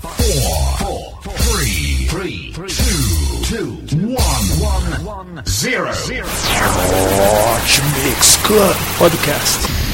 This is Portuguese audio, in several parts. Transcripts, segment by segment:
four, four, three, three, two, two, one, one, zero. Hot Mix Club Podcast.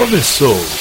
Começou.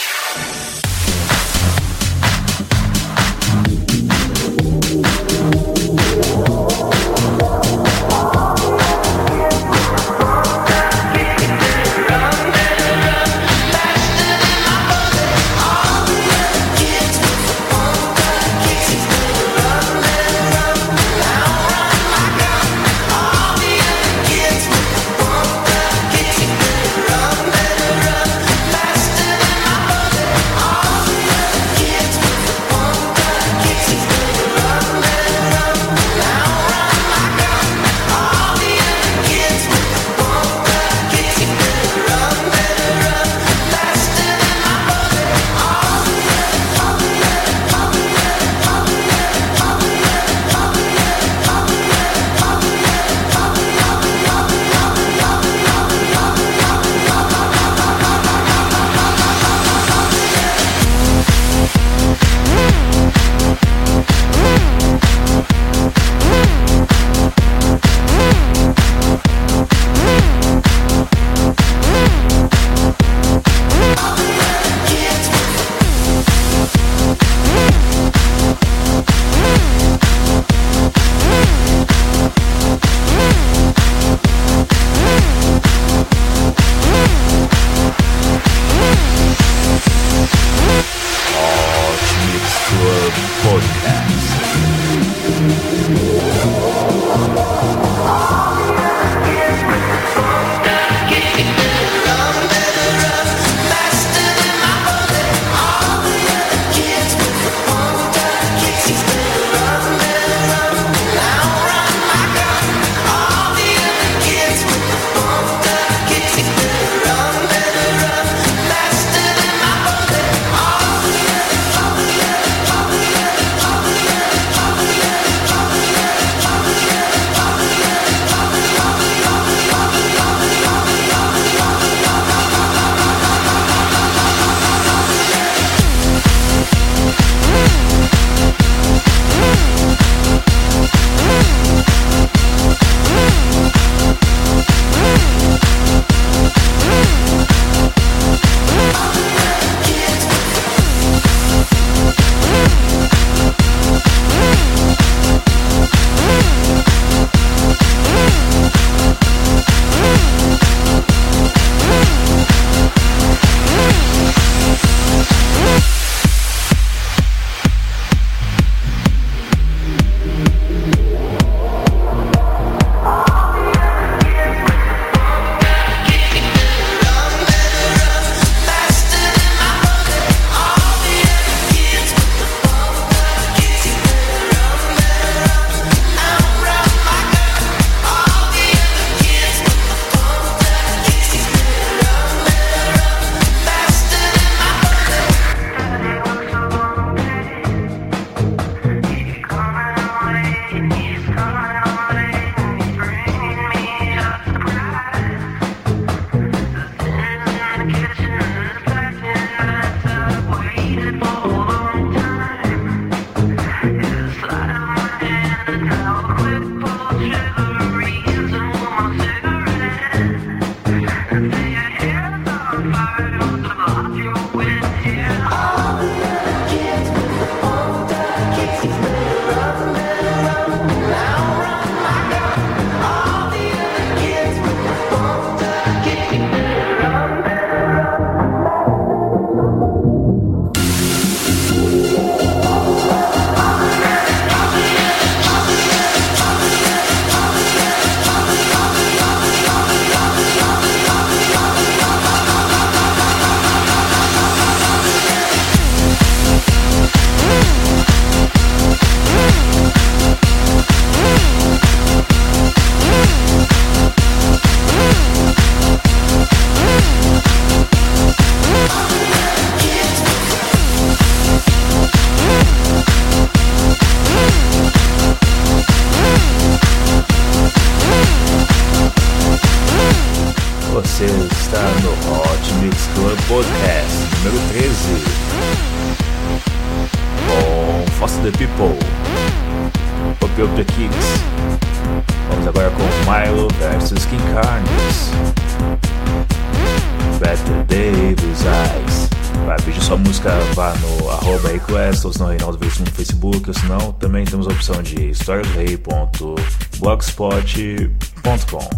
direção de historiarrei.blogspot.com.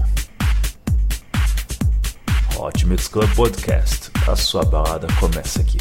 Hot Mix Club Podcast. A sua balada começa aqui.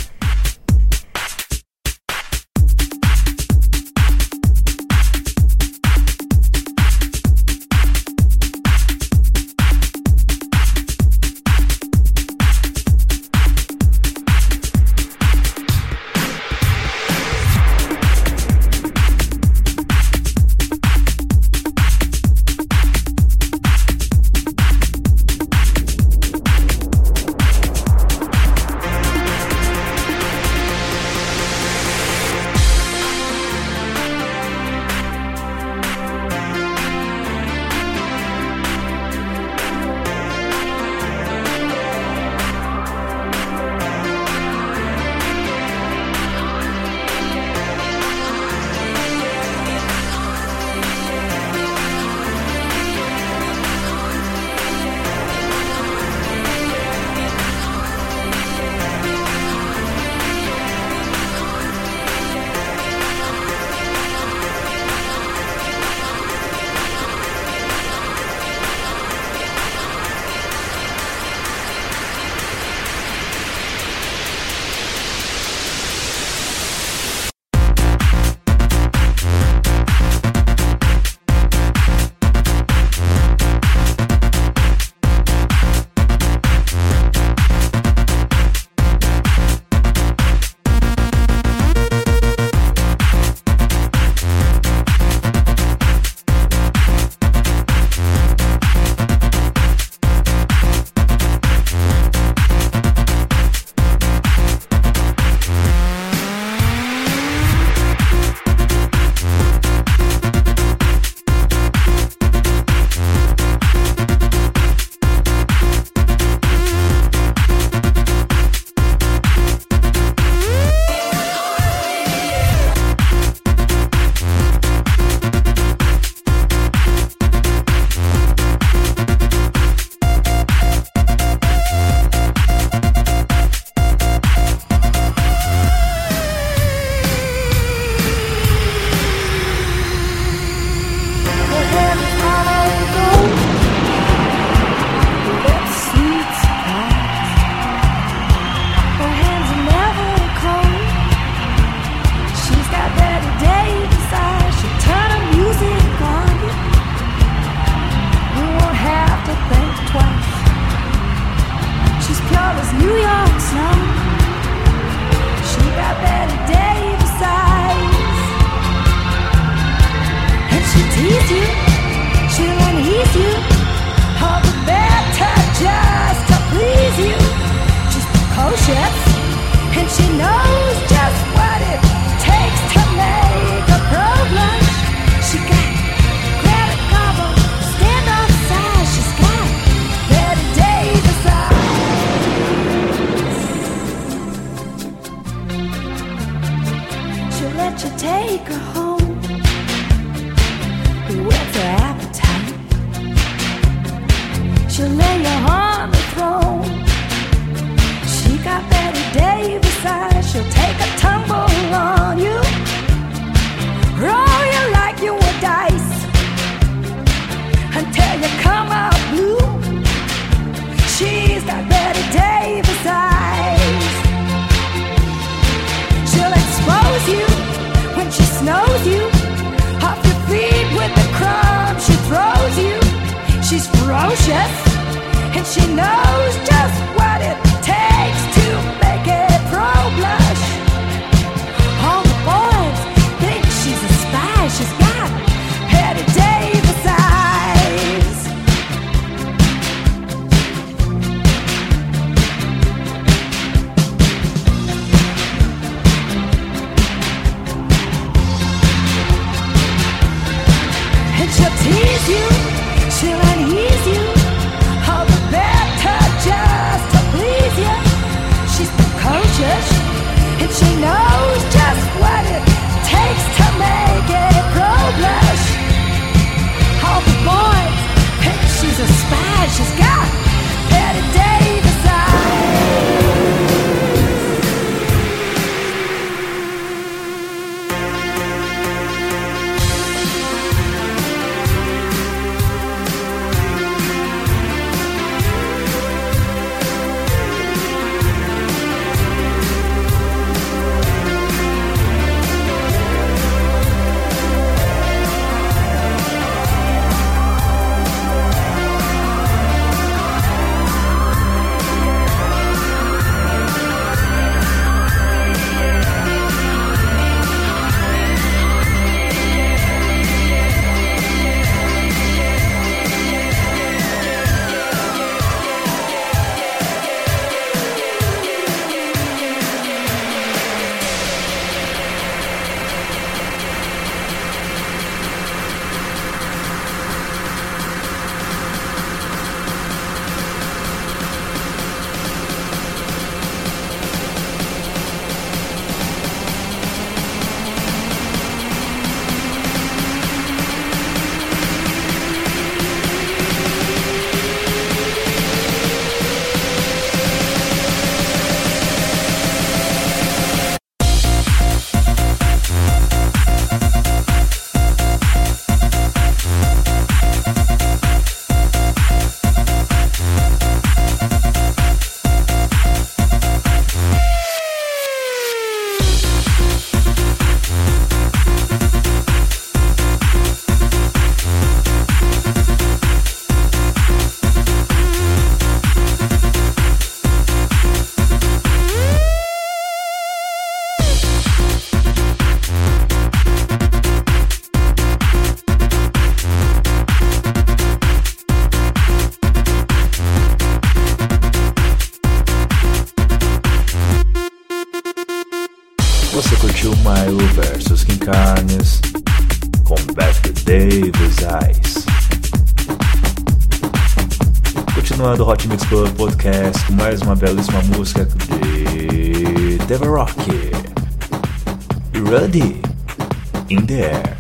she knows. Mais uma belíssima música de Deva Rock. Ready in the air.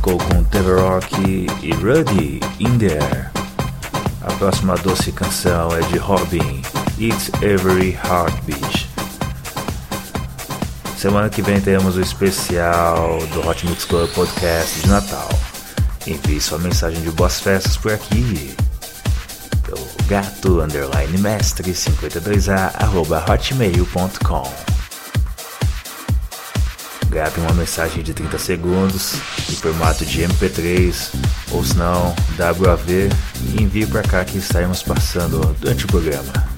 Com Rock e Ruddy in There. A próxima doce canção é de Robin, It's Every Heartbeat. Semana que vem teremos o especial do Hot Mix Club Podcast de Natal. Envie sua mensagem de boas festas por aqui. Pelo gato underline mestre 52a arroba hotmail.com. Grave uma mensagem de 30 segundos em formato de MP3 ou se não WAV e envie para cá que estaremos passando durante o programa.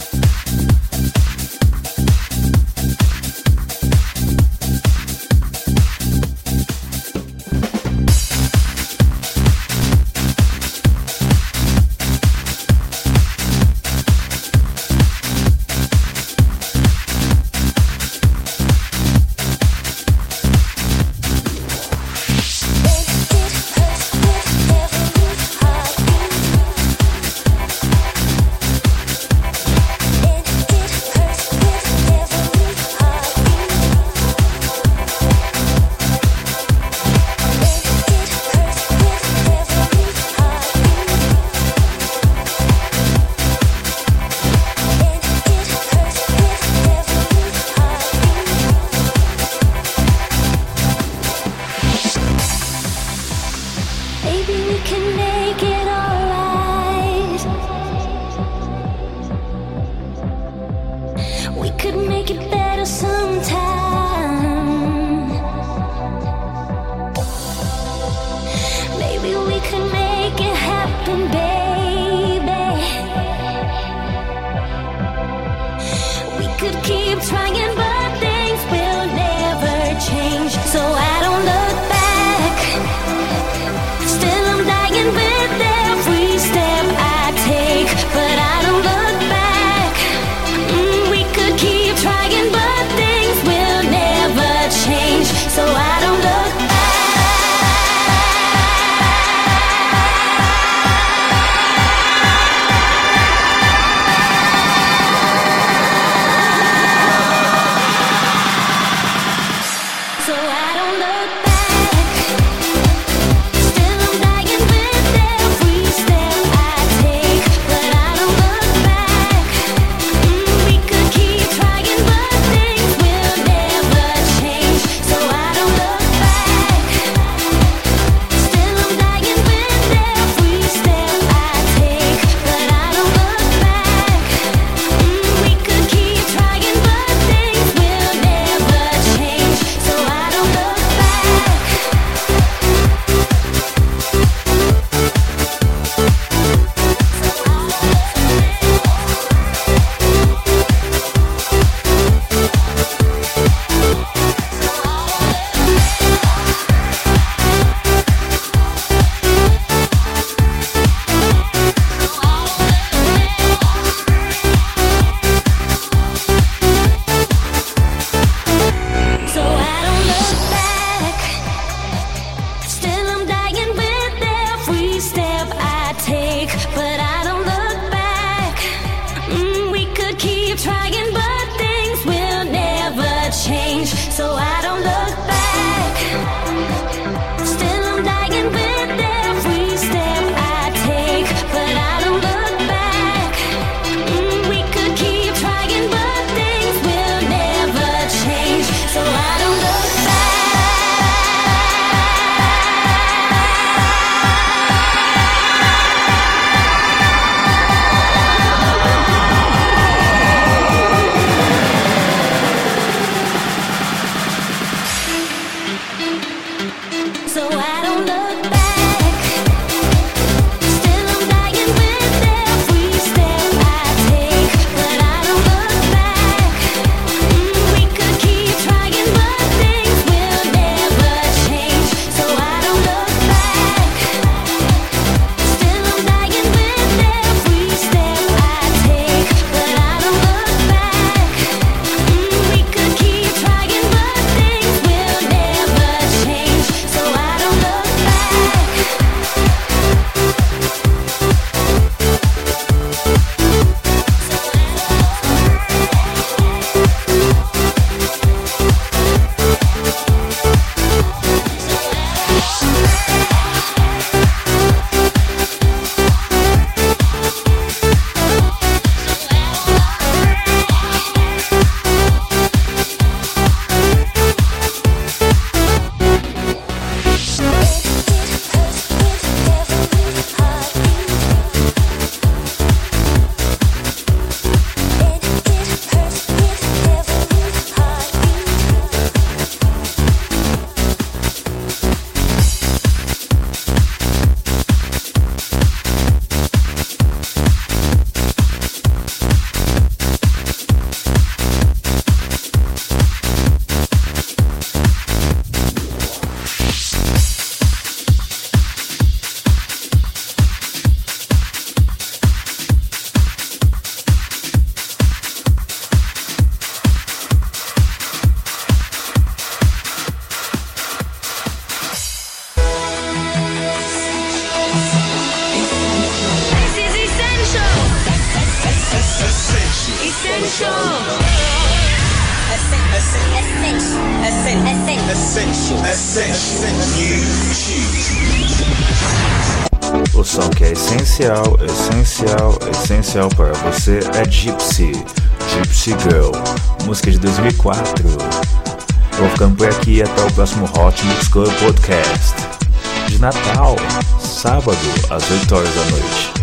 Você é Gypsy, Gypsy Girl, música de 2004. Eu vou ficando por aqui até o próximo Hot Mix Club Podcast. De Natal, sábado, às 8 horas da noite.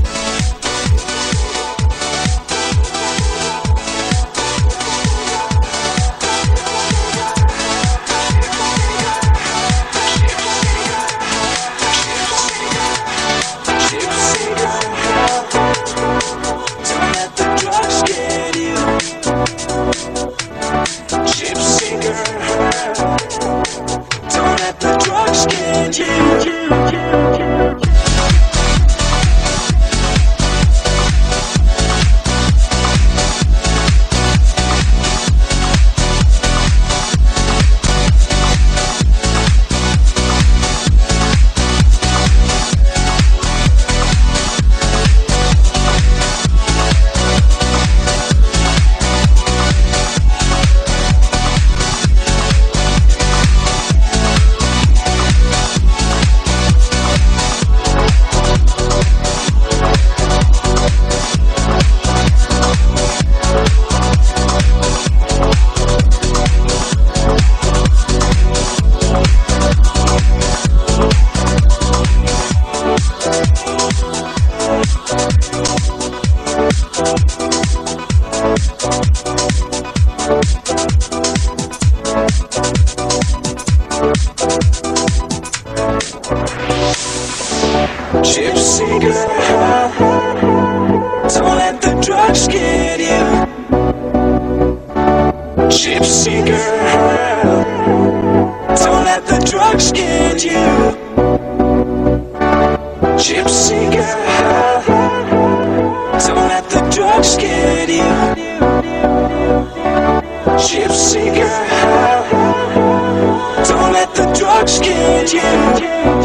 Get you. Gypsy girl, don't let the drugs get you. Gypsy girl, don't let the drugs get you.